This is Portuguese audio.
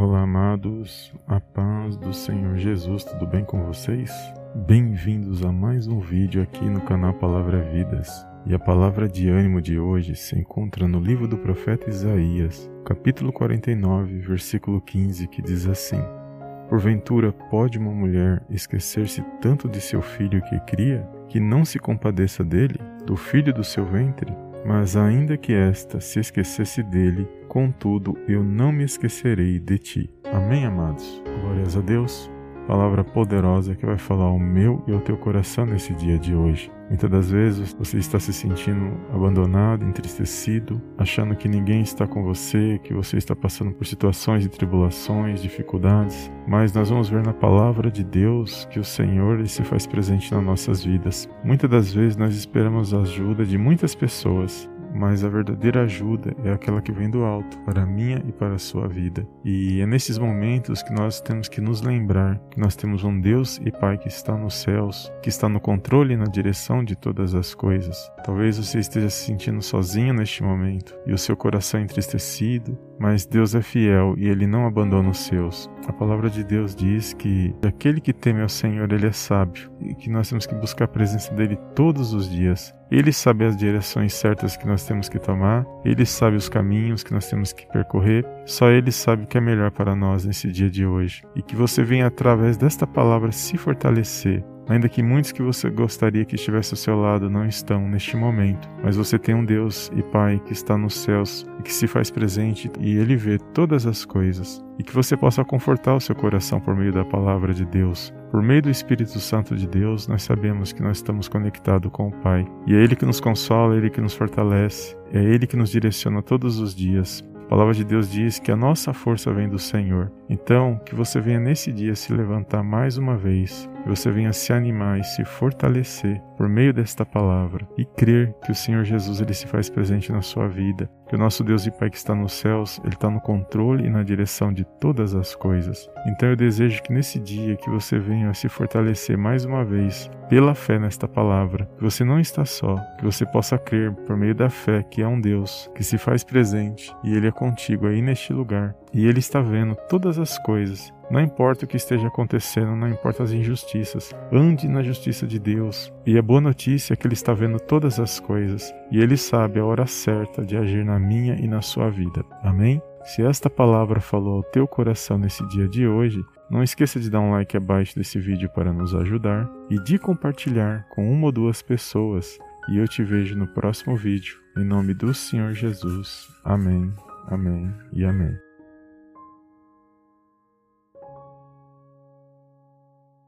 Olá, amados, a paz do Senhor Jesus, tudo bem com vocês? Bem-vindos a mais um vídeo aqui no canal Palavra Vidas. E a palavra de ânimo de hoje se encontra no livro do profeta Isaías, capítulo 49, versículo 15, que diz assim: Porventura pode uma mulher esquecer-se tanto de seu filho que cria, que não se compadeça dele, do filho do seu ventre? Mas ainda que esta se esquecesse dele, contudo eu não me esquecerei de ti. Amém, amados? Glórias a Deus palavra poderosa que vai falar ao meu e ao teu coração nesse dia de hoje. Muitas das vezes você está se sentindo abandonado, entristecido, achando que ninguém está com você, que você está passando por situações de tribulações, dificuldades, mas nós vamos ver na palavra de Deus que o Senhor se faz presente nas nossas vidas. Muitas das vezes nós esperamos a ajuda de muitas pessoas, mas a verdadeira ajuda é aquela que vem do alto, para a minha e para a sua vida. E é nesses momentos que nós temos que nos lembrar que nós temos um Deus e Pai que está nos céus, que está no controle e na direção de todas as coisas. Talvez você esteja se sentindo sozinho neste momento e o seu coração entristecido, mas Deus é fiel e ele não abandona os seus. A palavra de Deus diz que aquele que teme ao Senhor, ele é sábio e que nós temos que buscar a presença dele todos os dias. Ele sabe as direções certas que nós temos que tomar, ele sabe os caminhos que nós temos que percorrer, só ele sabe o que é melhor para nós nesse dia de hoje. E que você venha através desta palavra se fortalecer Ainda que muitos que você gostaria que estivesse ao seu lado não estão neste momento, mas você tem um Deus e Pai que está nos céus e que se faz presente e ele vê todas as coisas. E que você possa confortar o seu coração por meio da palavra de Deus. Por meio do Espírito Santo de Deus, nós sabemos que nós estamos conectados com o Pai. E é Ele que nos consola, é Ele que nos fortalece, é Ele que nos direciona todos os dias. A palavra de Deus diz que a nossa força vem do Senhor. Então, que você venha nesse dia se levantar mais uma vez, que você venha se animar e se fortalecer por meio desta palavra e crer que o Senhor Jesus ele se faz presente na sua vida, que o nosso Deus e Pai que está nos céus, ele está no controle e na direção de todas as coisas. Então eu desejo que nesse dia que você venha se fortalecer mais uma vez pela fé nesta palavra, que você não está só, que você possa crer por meio da fé que é um Deus que se faz presente e ele é contigo aí neste lugar e ele está vendo todas as coisas. Não importa o que esteja acontecendo, não importa as injustiças. Ande na justiça de Deus. E a boa notícia é que Ele está vendo todas as coisas. E Ele sabe a hora certa de agir na minha e na sua vida. Amém? Se esta palavra falou ao teu coração nesse dia de hoje, não esqueça de dar um like abaixo desse vídeo para nos ajudar e de compartilhar com uma ou duas pessoas. E eu te vejo no próximo vídeo. Em nome do Senhor Jesus. Amém, amém e amém.